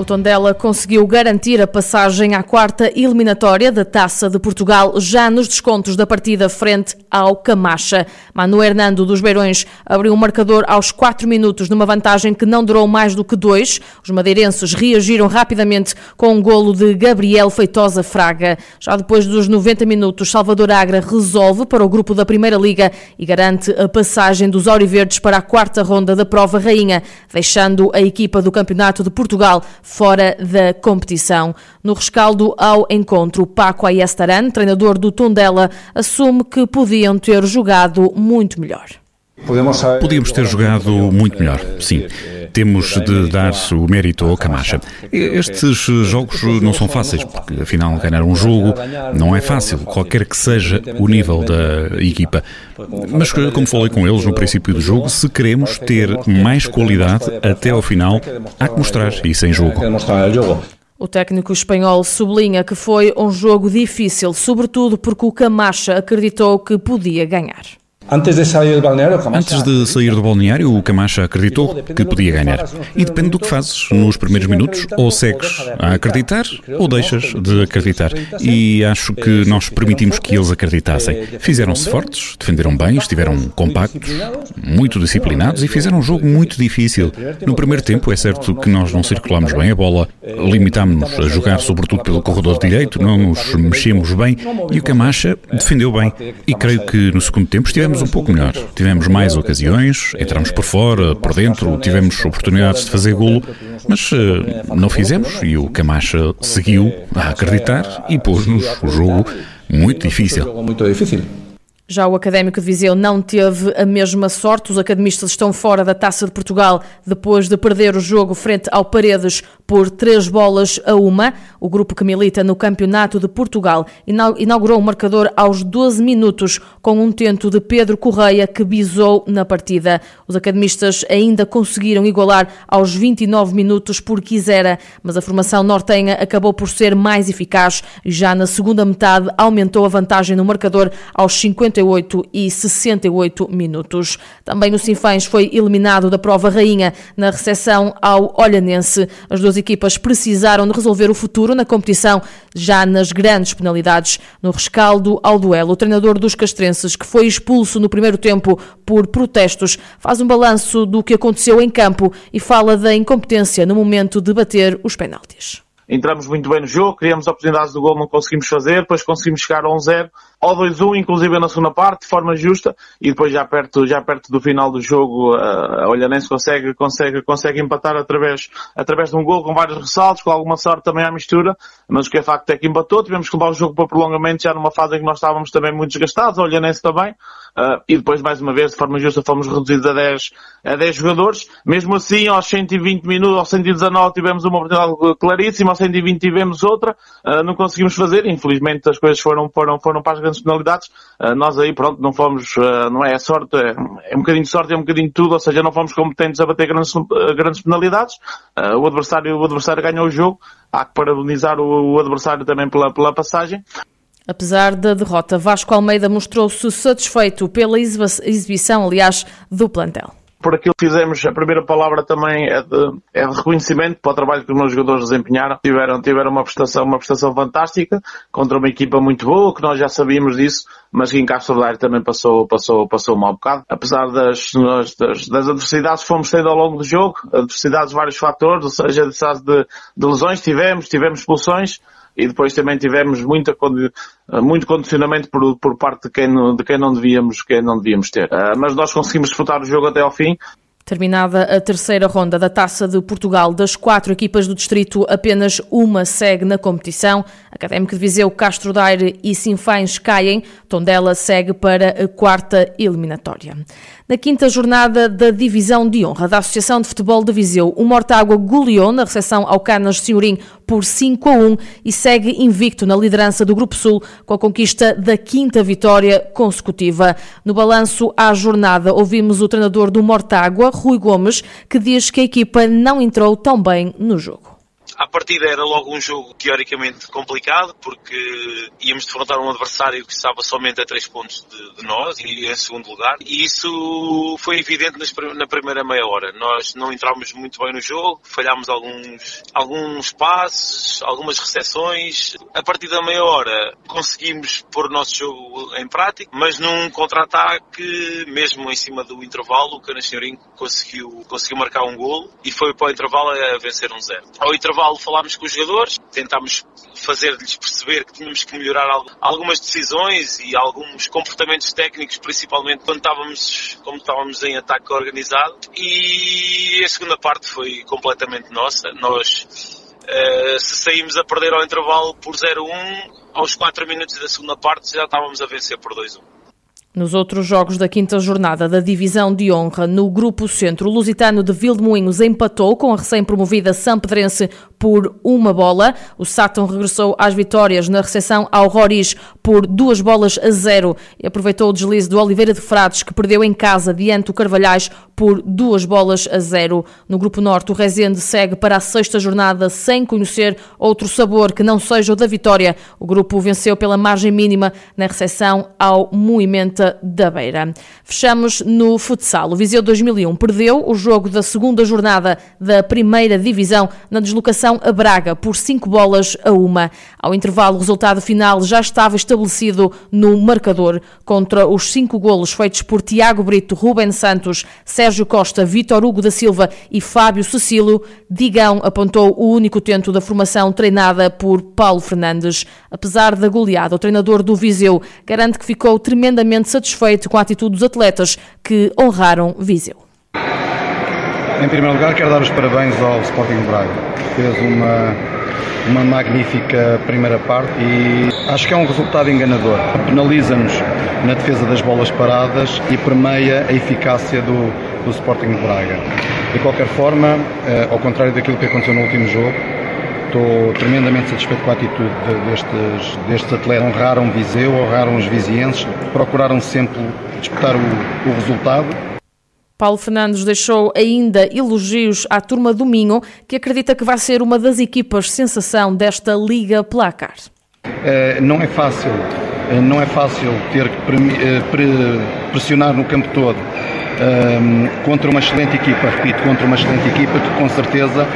O Tondela conseguiu garantir a passagem à quarta eliminatória da Taça de Portugal, já nos descontos da partida frente ao Camacha. Manu Hernando dos Beirões abriu o marcador aos 4 minutos, numa vantagem que não durou mais do que dois. Os madeirenses reagiram rapidamente com um golo de Gabriel Feitosa Fraga. Já depois dos 90 minutos, Salvador Agra resolve para o grupo da Primeira Liga e garante a passagem dos Auriverdes para a quarta ronda da prova rainha, deixando a equipa do Campeonato de Portugal fora da competição. No rescaldo ao encontro, Paco Ayestaran, treinador do Tondela, assume que podiam ter jogado muito melhor. Podíamos ter jogado muito melhor, sim. Temos de dar o mérito ao Camacha. Estes jogos não são fáceis, porque afinal ganhar um jogo não é fácil, qualquer que seja o nível da equipa. Mas, como falei com eles no princípio do jogo, se queremos ter mais qualidade até ao final, há que mostrar isso em jogo. O técnico espanhol sublinha que foi um jogo difícil, sobretudo porque o Camacha acreditou que podia ganhar. Antes de sair do balneário, Antes de sair do balneário, o Camacha acreditou que podia ganhar. E depende do que fazes nos primeiros minutos, ou segues a acreditar ou deixas de acreditar. E acho que nós permitimos que eles acreditassem. Fizeram-se fortes, defenderam bem, estiveram compactos, muito disciplinados e fizeram um jogo muito difícil. No primeiro tempo, é certo que nós não circulámos bem a bola, limitámos-nos a jogar sobretudo pelo corredor direito, não nos mexemos bem e o Camacha defendeu bem. E creio que no segundo tempo estivemos tivemos um pouco melhor. Tivemos mais ocasiões, entramos por fora, por dentro, tivemos oportunidades de fazer golo, mas uh, não fizemos e o Camacha seguiu a acreditar e pôs-nos o jogo muito difícil. Muito difícil. Já o Académico de Viseu não teve a mesma sorte. Os academistas estão fora da Taça de Portugal depois de perder o jogo frente ao Paredes por três bolas a uma. O grupo que milita no Campeonato de Portugal inaugurou o marcador aos 12 minutos com um tento de Pedro Correia que bisou na partida. Os academistas ainda conseguiram igualar aos 29 minutos por quisera, mas a formação nortenha acabou por ser mais eficaz e já na segunda metade aumentou a vantagem no marcador aos 50 58 e 68 minutos. Também o Sinfãs foi eliminado da prova rainha na recepção ao Olhanense. As duas equipas precisaram de resolver o futuro na competição já nas grandes penalidades. No rescaldo ao duelo, o treinador dos castrenses, que foi expulso no primeiro tempo por protestos, faz um balanço do que aconteceu em campo e fala da incompetência no momento de bater os penaltis entramos muito bem no jogo, criamos oportunidades de gol, não conseguimos fazer, depois conseguimos chegar a 1-0, ao 2-1, inclusive na segunda parte, de forma justa, e depois já perto, já perto do final do jogo, a Olhanense consegue, consegue, consegue empatar através, através de um gol com vários ressaltos, com alguma sorte também à mistura, mas o que é facto é que empatou, tivemos que levar o jogo para prolongamento já numa fase em que nós estávamos também muito desgastados, a Olhanense também, Uh, e depois, mais uma vez, de forma justa, fomos reduzidos a 10, a 10 jogadores. Mesmo assim, aos 120 minutos, aos 119 tivemos uma oportunidade claríssima, aos 120 tivemos outra, uh, não conseguimos fazer. Infelizmente, as coisas foram, foram, foram para as grandes penalidades. Uh, nós aí, pronto, não fomos, não é sorte, é, é, um bocadinho de sorte, é um bocadinho de tudo, ou seja, não fomos competentes a bater grandes, grandes penalidades. o adversário, o adversário ganhou o jogo. Há que parabenizar o, o adversário também pela, pela passagem. Apesar da derrota, Vasco Almeida mostrou-se satisfeito pela exibição, aliás, do plantel por aquilo que fizemos, a primeira palavra também é de, é de reconhecimento para o trabalho que os meus jogadores desempenharam. Tiveram, tiveram uma prestação, uma prestação fantástica contra uma equipa muito boa, que nós já sabíamos disso, mas que em Castro Daire também passou, passou, passou um mau bocado. Apesar das, das, das adversidades que fomos tendo ao longo do jogo, adversidades de vários fatores, ou seja, de, de lesões tivemos, tivemos expulsões, e depois também tivemos muita, muito condicionamento por, por parte de quem, de quem não devíamos, quem não devíamos ter. Uh, mas nós conseguimos disputar o jogo até ao fim. Terminada a terceira ronda da Taça de Portugal, das quatro equipas do distrito, apenas uma segue na competição. Académico de Viseu, Castro Daire e Sinfães caem. Tondela segue para a quarta eliminatória. Na quinta jornada da Divisão de Honra da Associação de Futebol de Viseu, o Mortágua goleou na recepção ao Canas Senhorim por 5 a 1 e segue invicto na liderança do Grupo Sul com a conquista da quinta vitória consecutiva. No balanço à jornada, ouvimos o treinador do Mortágua, Rui Gomes, que diz que a equipa não entrou tão bem no jogo. À partida era logo um jogo teoricamente complicado, porque íamos defrontar um adversário que estava somente a 3 pontos de, de, nós e em segundo lugar. E isso foi evidente nas, na primeira meia hora. Nós não entramos muito bem no jogo, falhámos alguns, alguns passes, algumas recepções. A partir da meia hora conseguimos pôr o nosso jogo em prática, mas num contra-ataque, mesmo em cima do intervalo, o Canas conseguiu, conseguiu marcar um golo e foi para o intervalo a vencer um zero. Ao intervalo intervalo falámos com os jogadores, tentámos fazer-lhes perceber que tínhamos que melhorar algumas decisões e alguns comportamentos técnicos, principalmente quando estávamos, como estávamos em ataque organizado. E a segunda parte foi completamente nossa. Nós Uh, se saímos a perder ao intervalo por 0-1, aos 4 minutos da segunda parte já estávamos a vencer por 2-1. Nos outros jogos da quinta jornada da Divisão de Honra, no Grupo Centro, o Lusitano de Vildemoinhos empatou com a recém-promovida Sampedrense por uma bola. O Sátão regressou às vitórias na recepção ao Roriz por duas bolas a zero e aproveitou o deslize do Oliveira de Frades, que perdeu em casa diante do Carvalhais por duas bolas a zero. No Grupo Norte, o Rezende segue para a sexta jornada sem conhecer outro sabor que não seja o da vitória. O grupo venceu pela margem mínima na recepção ao Moimenta da Beira. Fechamos no futsal. O Viseu 2001 perdeu o jogo da segunda jornada da primeira divisão na deslocação a Braga por 5 bolas a uma. Ao intervalo, o resultado final já estava estabelecido no marcador. Contra os cinco golos feitos por Tiago Brito, Ruben Santos, Sérgio Costa, Vítor Hugo da Silva e Fábio Cecílio, Digão apontou o único tento da formação treinada por Paulo Fernandes. Apesar da goleada, o treinador do Viseu garante que ficou tremendamente satisfeito com a atitude dos atletas que honraram Viseu. Em primeiro lugar, quero dar os parabéns ao Sporting Braga. Fez uma, uma magnífica primeira parte e acho que é um resultado enganador. Penaliza-nos na defesa das bolas paradas e permeia a eficácia do, do Sporting Braga. De qualquer forma, eh, ao contrário daquilo que aconteceu no último jogo, estou tremendamente satisfeito com a atitude destes, destes atletas. Honraram Viseu, honraram os vizienses, procuraram sempre disputar o, o resultado Paulo Fernandes deixou ainda elogios à turma do Minho, que acredita que vai ser uma das equipas sensação desta Liga Placar. Uh, não é fácil, uh, não é fácil ter que uh, pressionar no campo todo contra uma excelente equipa, repito, contra uma excelente equipa que com certeza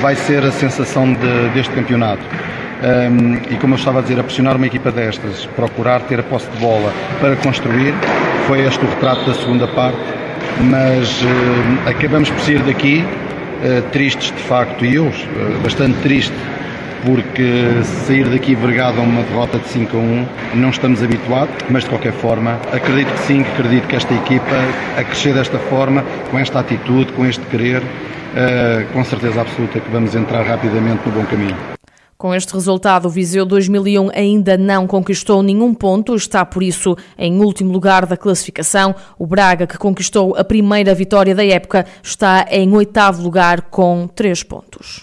vai ser a sensação de, deste campeonato. Um, e como eu estava a dizer, a pressionar uma equipa destas, procurar ter a posse de bola para construir, foi este o retrato da segunda parte mas uh, acabamos por sair daqui uh, tristes de facto, e eu uh, bastante triste, porque sair daqui vergado a uma derrota de 5 a 1 não estamos habituados, mas de qualquer forma acredito que sim, acredito que esta equipa a crescer desta forma, com esta atitude, com este querer, com certeza absoluta que vamos entrar rapidamente no bom caminho. Com este resultado, o Viseu 2001 ainda não conquistou nenhum ponto, está por isso em último lugar da classificação. O Braga, que conquistou a primeira vitória da época, está em oitavo lugar com três pontos.